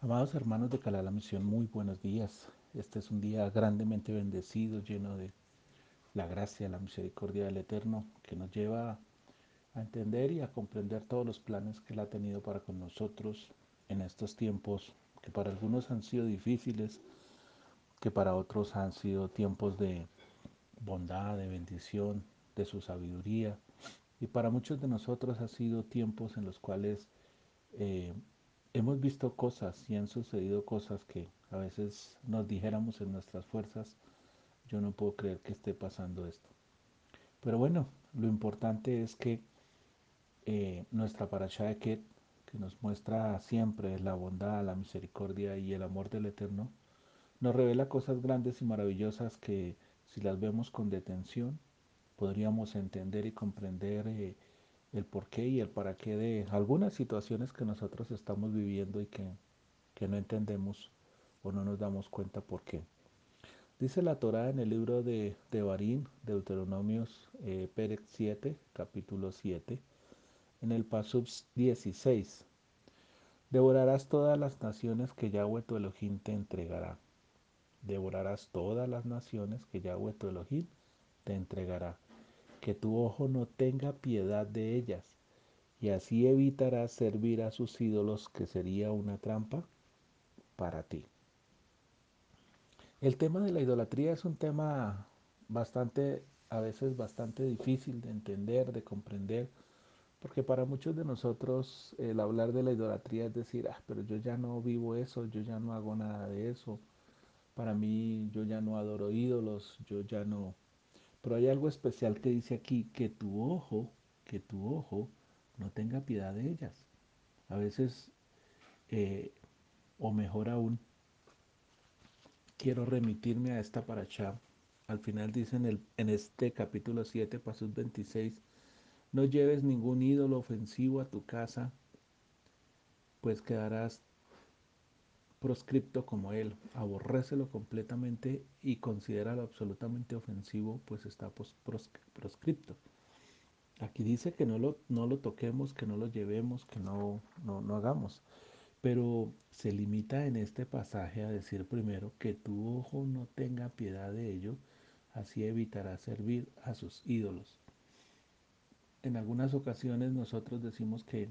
Amados hermanos de Calá la Misión, muy buenos días. Este es un día grandemente bendecido, lleno de la gracia, la misericordia del Eterno, que nos lleva a entender y a comprender todos los planes que Él ha tenido para con nosotros en estos tiempos, que para algunos han sido difíciles, que para otros han sido tiempos de bondad, de bendición, de su sabiduría, y para muchos de nosotros ha sido tiempos en los cuales eh, hemos visto cosas y han sucedido cosas que a veces nos dijéramos en nuestras fuerzas, yo no puedo creer que esté pasando esto. Pero bueno, lo importante es que eh, nuestra paracha de Ket, que nos muestra siempre la bondad, la misericordia y el amor del Eterno, nos revela cosas grandes y maravillosas que si las vemos con detención, podríamos entender y comprender eh, el porqué y el para qué de algunas situaciones que nosotros estamos viviendo y que, que no entendemos o no nos damos cuenta por qué. Dice la Torah en el libro de, de Barín, Deuteronomios eh, Pérez 7, capítulo 7, en el Pasub 16. Devorarás todas las naciones que Yahweh tu Elohim te entregará. Devorarás todas las naciones que Yahweh tu Elohim te entregará que tu ojo no tenga piedad de ellas, y así evitarás servir a sus ídolos, que sería una trampa para ti. El tema de la idolatría es un tema bastante, a veces bastante difícil de entender, de comprender, porque para muchos de nosotros el hablar de la idolatría es decir, ah, pero yo ya no vivo eso, yo ya no hago nada de eso, para mí yo ya no adoro ídolos, yo ya no, pero hay algo especial que dice aquí, que tu ojo, que tu ojo no tenga piedad de ellas. A veces, eh, o mejor aún, quiero remitirme a esta paracha. Al final dice en, el, en este capítulo 7, pasos 26, no lleves ningún ídolo ofensivo a tu casa, pues quedarás proscripto como él, aborrécelo completamente y considéralo absolutamente ofensivo, pues está proscripto. Aquí dice que no lo, no lo toquemos, que no lo llevemos, que no, no, no hagamos. Pero se limita en este pasaje a decir primero que tu ojo no tenga piedad de ello, así evitará servir a sus ídolos. En algunas ocasiones nosotros decimos que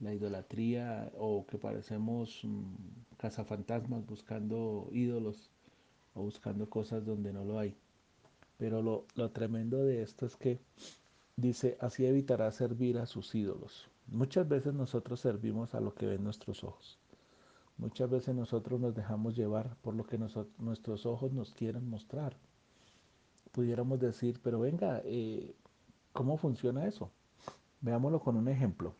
la idolatría o que parecemos mm, cazafantasmas buscando ídolos o buscando cosas donde no lo hay. Pero lo, lo tremendo de esto es que dice, así evitará servir a sus ídolos. Muchas veces nosotros servimos a lo que ven nuestros ojos. Muchas veces nosotros nos dejamos llevar por lo que nuestros ojos nos quieren mostrar. Pudiéramos decir, pero venga, eh, ¿cómo funciona eso? Veámoslo con un ejemplo.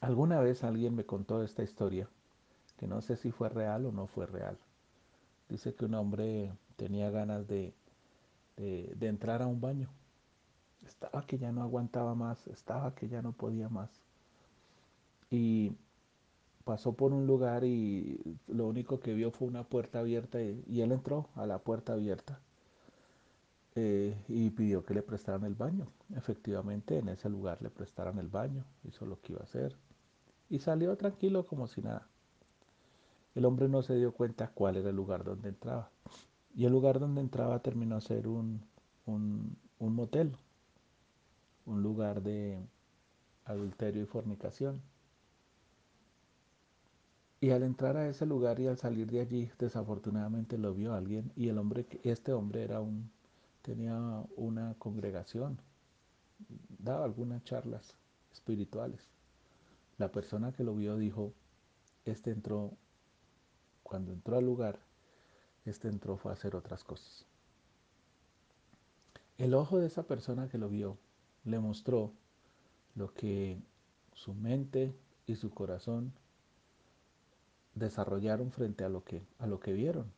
Alguna vez alguien me contó esta historia, que no sé si fue real o no fue real. Dice que un hombre tenía ganas de, de, entrar a un baño. Estaba que ya no aguantaba más, estaba que ya no podía más. Y pasó por un lugar y lo único que vio fue una puerta abierta y, y él entró a la puerta abierta eh, y pidió que le prestaran el baño. Efectivamente, en ese lugar le prestaran el baño, hizo lo que iba a hacer y salió tranquilo como si nada. El hombre no se dio cuenta cuál era el lugar donde entraba. Y el lugar donde entraba terminó ser un, un, un motel, un lugar de adulterio y fornicación. Y al entrar a ese lugar y al salir de allí, desafortunadamente lo vio alguien y el hombre, este hombre era un, tenía una congregación, daba algunas charlas espirituales. La persona que lo vio dijo, este entró, cuando entró al lugar, este entró fue a hacer otras cosas. El ojo de esa persona que lo vio le mostró lo que su mente y su corazón desarrollaron frente a lo que, a lo que vieron.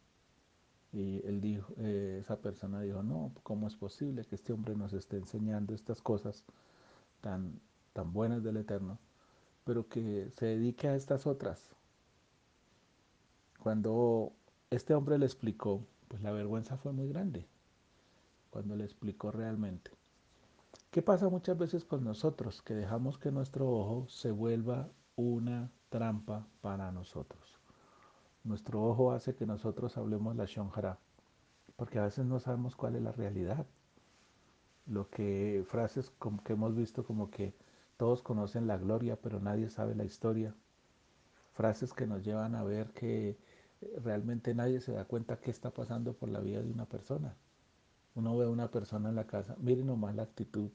Y él dijo, eh, esa persona dijo, no, ¿cómo es posible que este hombre nos esté enseñando estas cosas tan, tan buenas del Eterno? pero que se dedique a estas otras. Cuando este hombre le explicó, pues la vergüenza fue muy grande, cuando le explicó realmente. ¿Qué pasa muchas veces con nosotros? Que dejamos que nuestro ojo se vuelva una trampa para nosotros. Nuestro ojo hace que nosotros hablemos la shonjara, porque a veces no sabemos cuál es la realidad. Lo que frases como que hemos visto como que todos conocen la gloria, pero nadie sabe la historia. Frases que nos llevan a ver que realmente nadie se da cuenta qué está pasando por la vida de una persona. Uno ve a una persona en la casa, miren nomás la actitud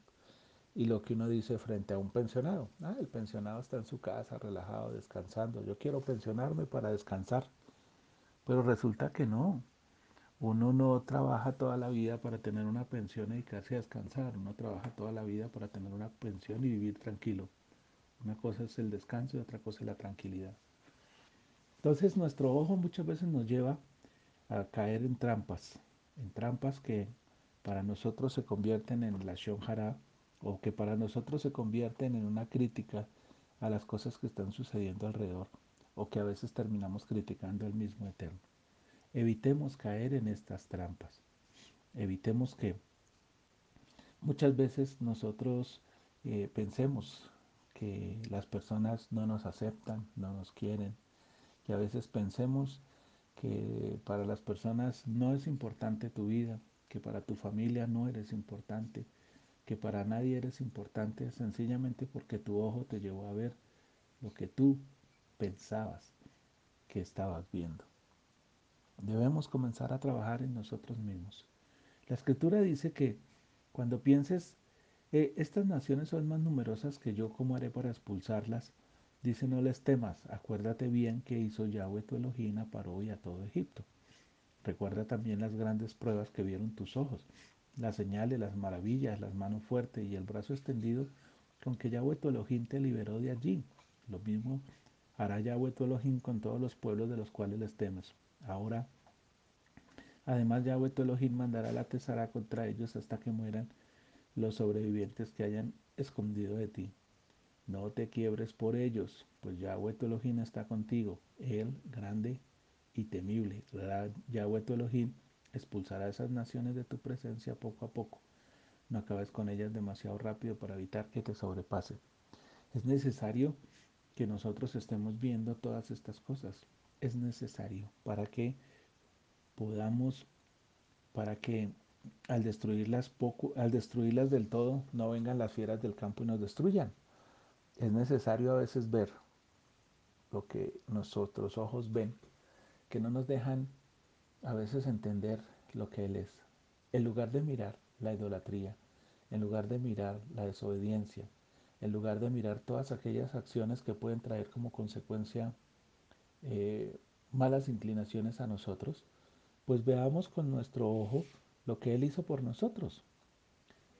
y lo que uno dice frente a un pensionado. Ah, el pensionado está en su casa, relajado, descansando. Yo quiero pensionarme para descansar. Pero resulta que no. Uno no trabaja toda la vida para tener una pensión y dedicarse a descansar. Uno trabaja toda la vida para tener una pensión y vivir tranquilo. Una cosa es el descanso y otra cosa es la tranquilidad. Entonces nuestro ojo muchas veces nos lleva a caer en trampas, en trampas que para nosotros se convierten en la Shonjara o que para nosotros se convierten en una crítica a las cosas que están sucediendo alrededor o que a veces terminamos criticando al mismo Eterno. Evitemos caer en estas trampas. Evitemos que muchas veces nosotros eh, pensemos que las personas no nos aceptan, no nos quieren, que a veces pensemos que para las personas no es importante tu vida, que para tu familia no eres importante, que para nadie eres importante sencillamente porque tu ojo te llevó a ver lo que tú pensabas que estabas viendo. Debemos comenzar a trabajar en nosotros mismos. La escritura dice que cuando pienses, eh, estas naciones son más numerosas que yo, ¿cómo haré para expulsarlas? Dice, no les temas, acuérdate bien que hizo Yahweh tu Elohim a Paró y a todo Egipto. Recuerda también las grandes pruebas que vieron tus ojos, las señales, las maravillas, las manos fuertes y el brazo extendido con que Yahweh tu Elohim te liberó de allí. Lo mismo hará Yahweh tu Elohim con todos los pueblos de los cuales les temes. Ahora, además Yahweh tu Elohim mandará la tesara contra ellos hasta que mueran los sobrevivientes que hayan escondido de ti. No te quiebres por ellos, pues Yahweh tu Elohim está contigo, Él grande y temible. Yahweh tu Elohim expulsará a esas naciones de tu presencia poco a poco. No acabes con ellas demasiado rápido para evitar que te sobrepasen. Es necesario que nosotros estemos viendo todas estas cosas. Es necesario para que podamos, para que al destruirlas poco, al destruirlas del todo, no vengan las fieras del campo y nos destruyan. Es necesario a veces ver lo que nuestros ojos ven, que no nos dejan a veces entender lo que Él es. En lugar de mirar la idolatría, en lugar de mirar la desobediencia, en lugar de mirar todas aquellas acciones que pueden traer como consecuencia eh, malas inclinaciones a nosotros, pues veamos con nuestro ojo lo que Él hizo por nosotros.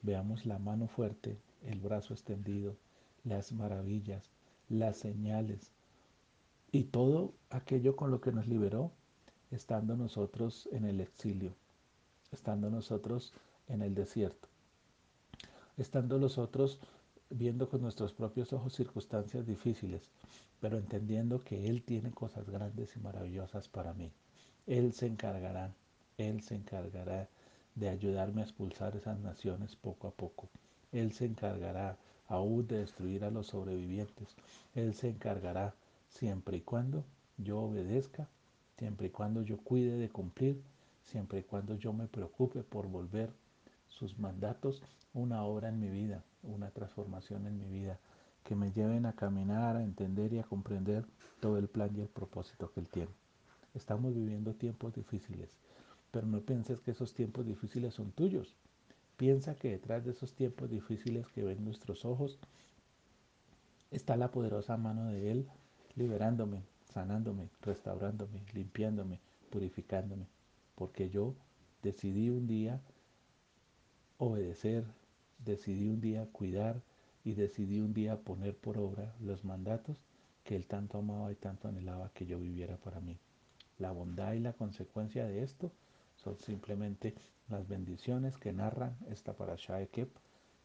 Veamos la mano fuerte, el brazo extendido, las maravillas, las señales y todo aquello con lo que nos liberó estando nosotros en el exilio, estando nosotros en el desierto, estando nosotros viendo con nuestros propios ojos circunstancias difíciles, pero entendiendo que Él tiene cosas grandes y maravillosas para mí. Él se encargará, Él se encargará de ayudarme a expulsar esas naciones poco a poco. Él se encargará aún de destruir a los sobrevivientes. Él se encargará siempre y cuando yo obedezca, siempre y cuando yo cuide de cumplir, siempre y cuando yo me preocupe por volver sus mandatos una obra en mi vida, una transformación en mi vida, que me lleven a caminar, a entender y a comprender todo el plan y el propósito que Él tiene. Estamos viviendo tiempos difíciles, pero no pienses que esos tiempos difíciles son tuyos. Piensa que detrás de esos tiempos difíciles que ven nuestros ojos está la poderosa mano de Él liberándome, sanándome, restaurándome, limpiándome, purificándome, porque yo decidí un día obedecer, decidí un día cuidar y decidí un día poner por obra los mandatos que Él tanto amaba y tanto anhelaba que yo viviera para mí. La bondad y la consecuencia de esto son simplemente las bendiciones que narran esta para Ekep,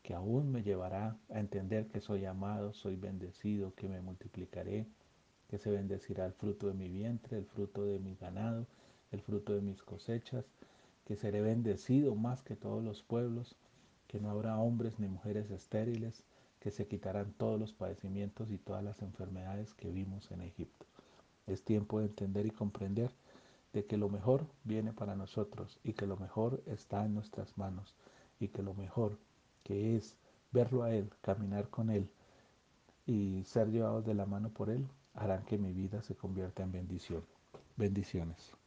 que aún me llevará a entender que soy amado, soy bendecido, que me multiplicaré, que se bendecirá el fruto de mi vientre, el fruto de mi ganado, el fruto de mis cosechas, que seré bendecido más que todos los pueblos, que no habrá hombres ni mujeres estériles, que se quitarán todos los padecimientos y todas las enfermedades que vimos en Egipto. Es tiempo de entender y comprender de que lo mejor viene para nosotros y que lo mejor está en nuestras manos y que lo mejor que es verlo a Él, caminar con Él y ser llevados de la mano por Él, harán que mi vida se convierta en bendición. Bendiciones.